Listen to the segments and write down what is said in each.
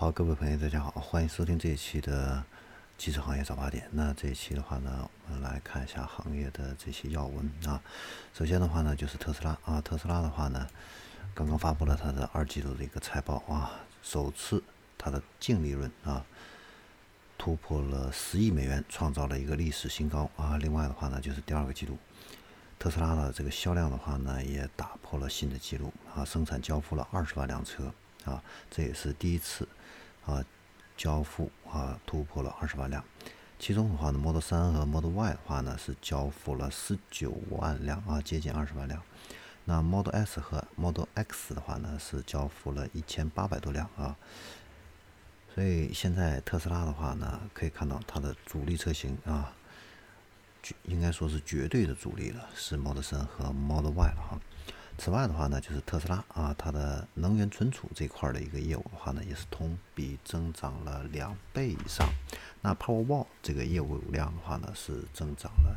好，各位朋友，大家好，欢迎收听这一期的汽车行业早八点。那这一期的话呢，我们来看一下行业的这些要闻啊。首先的话呢，就是特斯拉啊，特斯拉的话呢，刚刚发布了它的二季度的一个财报啊，首次它的净利润啊突破了十亿美元，创造了一个历史新高啊。另外的话呢，就是第二个季度，特斯拉的这个销量的话呢，也打破了新的记录啊，生产交付了二十万辆车啊，这也是第一次。啊，交付啊突破了二十万辆，其中的话呢，Model 3和 Model Y 的话呢是交付了十九万辆啊，接近二十万辆。那 Model S 和 Model X 的话呢是交付了一千八百多辆啊。所以现在特斯拉的话呢，可以看到它的主力车型啊，绝应该说是绝对的主力了，是 Model 3和 Model Y 了哈。此外的话呢，就是特斯拉啊，它的能源存储这块的一个业务的话呢，也是同比增长了两倍以上。那 Powerwall 这个业务量的话呢，是增长了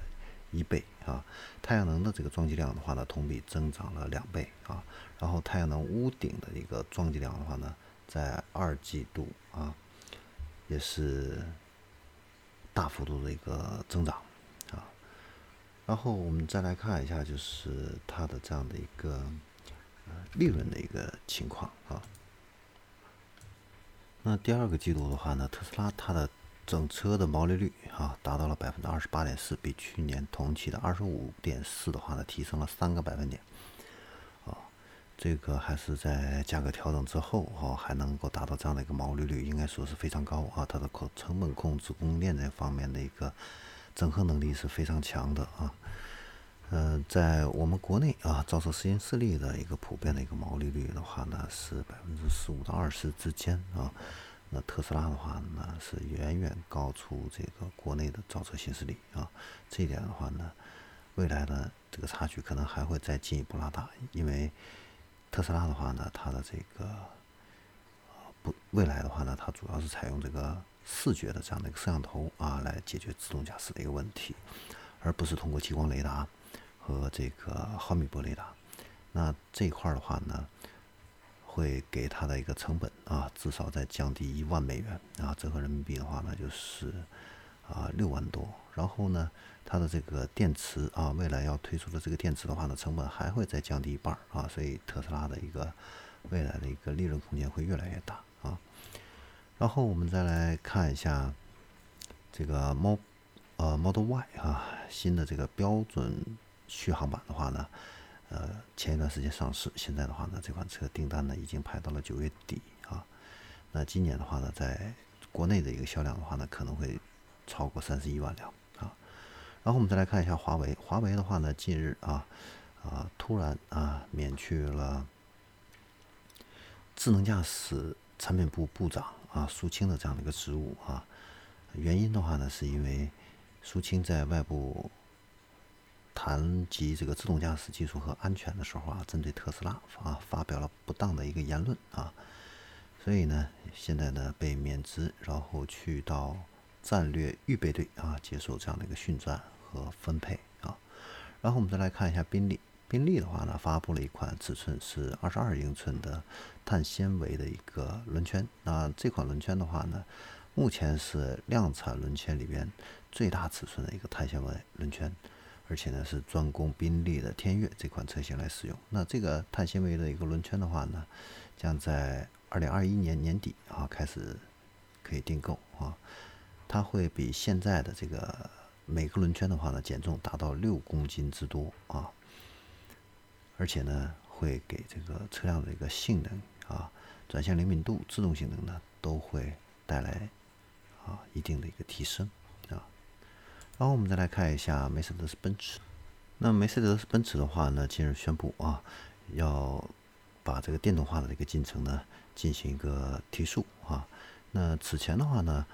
一倍啊。太阳能的这个装机量的话呢，同比增长了两倍啊。然后太阳能屋顶的一个装机量的话呢，在二季度啊，也是大幅度的一个增长。然后我们再来看一下，就是它的这样的一个利润的一个情况啊。那第二个季度的话呢，特斯拉它的整车的毛利率啊达到了百分之二十八点四，比去年同期的二十五点四的话呢提升了三个百分点。啊，这个还是在价格调整之后啊还能够达到这样的一个毛利率，应该说是非常高啊。它的控成本控制、供应链这方面的一个。整合能力是非常强的啊，呃，在我们国内啊，造车实验室里的一个普遍的一个毛利率的话呢，是百分之十五到二十之间啊。那特斯拉的话呢，是远远高出这个国内的造车新势力啊。这一点的话呢，未来的这个差距可能还会再进一步拉大，因为特斯拉的话呢，它的这个未来的话呢，它主要是采用这个。视觉的这样的一个摄像头啊，来解决自动驾驶的一个问题，而不是通过激光雷达和这个毫米波雷达。那这一块的话呢，会给它的一个成本啊，至少再降低一万美元啊，折合人民币的话呢，就是啊六万多。然后呢，它的这个电池啊，未来要推出的这个电池的话呢，成本还会再降低一半啊，所以特斯拉的一个未来的一个利润空间会越来越大。然后我们再来看一下这个 Mo 呃 Model Y 啊，新的这个标准续航版的话呢，呃，前一段时间上市，现在的话呢，这款车订单呢已经排到了九月底啊。那今年的话呢，在国内的一个销量的话呢，可能会超过三十一万辆啊。然后我们再来看一下华为，华为的话呢，近日啊啊突然啊免去了智能驾驶产品部部长。啊，苏青的这样的一个职务啊，原因的话呢，是因为苏青在外部谈及这个自动驾驶技术和安全的时候啊，针对特斯拉啊发表了不当的一个言论啊，所以呢，现在呢被免职，然后去到战略预备队啊接受这样的一个训战和分配啊，然后我们再来看一下宾利。宾利的话呢，发布了一款尺寸是二十二英寸的碳纤维的一个轮圈。那这款轮圈的话呢，目前是量产轮圈里边最大尺寸的一个碳纤维轮圈，而且呢是专供宾利的天越这款车型来使用。那这个碳纤维的一个轮圈的话呢，将在二零二一年年底啊开始可以订购啊，它会比现在的这个每个轮圈的话呢减重达到六公斤之多啊。而且呢，会给这个车辆的一个性能啊、转向灵敏度、制动性能呢，都会带来啊一定的一个提升啊。然后我们再来看一下梅赛德斯奔驰。那梅赛德斯奔驰的话呢，近日宣布啊，要把这个电动化的这个进程呢进行一个提速啊。那此前的话呢，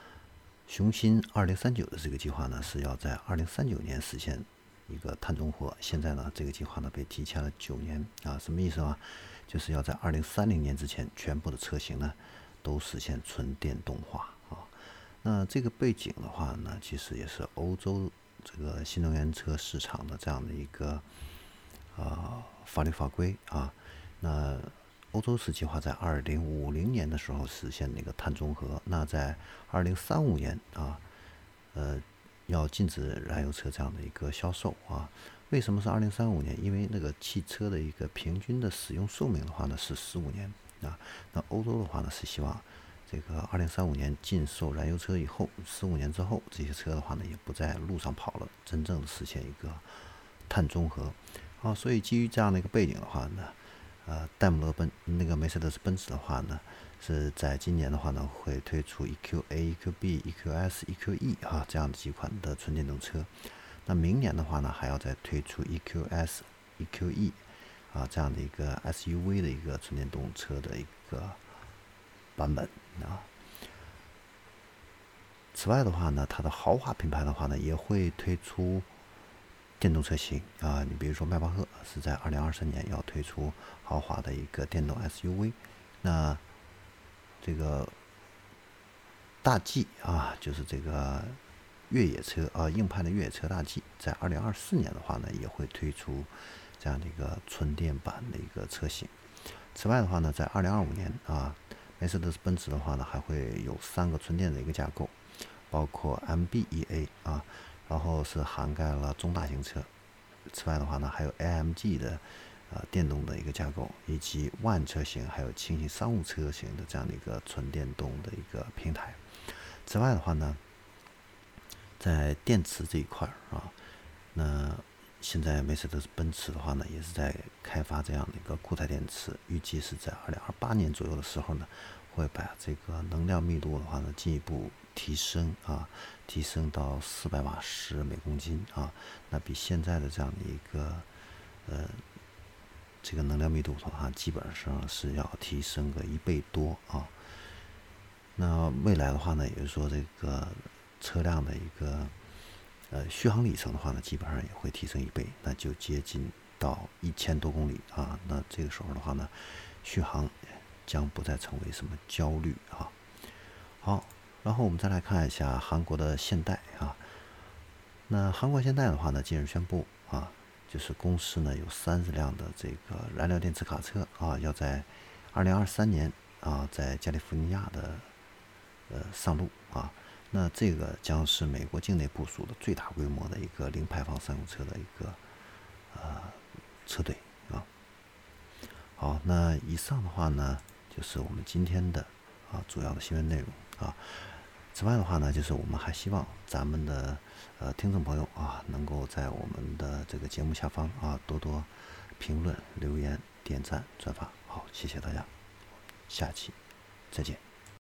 雄心二零三九的这个计划呢，是要在二零三九年实现。一个碳中和，现在呢，这个计划呢被提前了九年啊，什么意思啊？就是要在二零三零年之前，全部的车型呢都实现纯电动化啊。那这个背景的话呢，其实也是欧洲这个新能源车市场的这样的一个呃法律法规啊。那欧洲是计划在二零五零年的时候实现那个碳中和。那在二零三五年啊，呃，要禁止燃油车这样的一个销售啊。为什么是二零三五年？因为那个汽车的一个平均的使用寿命的话呢是十五年啊。那欧洲的话呢是希望这个二零三五年禁售燃油车以后，十五年之后这些车的话呢也不在路上跑了，真正的实现一个碳中和。好，所以基于这样的一个背景的话呢。呃，戴姆勒奔那个梅赛德斯奔驰的话呢，是在今年的话呢，会推出 EQA、EQB、EQS、EQE 啊这样几款的纯电动车。那明年的话呢，还要再推出 EQS、EQE 啊这样的一个 SUV 的一个纯电动车的一个版本啊。此外的话呢，它的豪华品牌的话呢，也会推出。电动车型啊，你比如说迈巴赫是在二零二三年要推出豪华的一个电动 SUV，那这个大 G 啊，就是这个越野车啊，硬派的越野车大 G，在二零二四年的话呢，也会推出这样的一个纯电版的一个车型。此外的话呢，在二零二五年啊，梅赛德斯奔驰的话呢，还会有三个纯电的一个架构，包括 MB.EA 啊。然后是涵盖了中大型车，此外的话呢，还有 AMG 的呃电动的一个架构，以及万车型，还有轻型商务车型的这样的一个纯电动的一个平台。此外的话呢，在电池这一块儿啊，那现在梅赛德斯奔驰的话呢，也是在开发这样的一个固态电池，预计是在二零二八年左右的时候呢，会把这个能量密度的话呢进一步。提升啊，提升到四百瓦时每公斤啊，那比现在的这样的一个呃这个能量密度的话，基本上是要提升个一倍多啊。那未来的话呢，也就是说这个车辆的一个呃续航里程的话呢，基本上也会提升一倍，那就接近到一千多公里啊。那这个时候的话呢，续航将不再成为什么焦虑啊。好。然后我们再来看一下韩国的现代啊，那韩国现代的话呢，近日宣布啊，就是公司呢有三十辆的这个燃料电池卡车啊，要在二零二三年啊，在加利福尼亚的呃上路啊，那这个将是美国境内部署的最大规模的一个零排放商用车的一个呃车队啊。好，那以上的话呢，就是我们今天的啊主要的新闻内容啊。此外的话呢，就是我们还希望咱们的呃听众朋友啊，能够在我们的这个节目下方啊多多评论、留言、点赞、转发。好，谢谢大家，下期再见。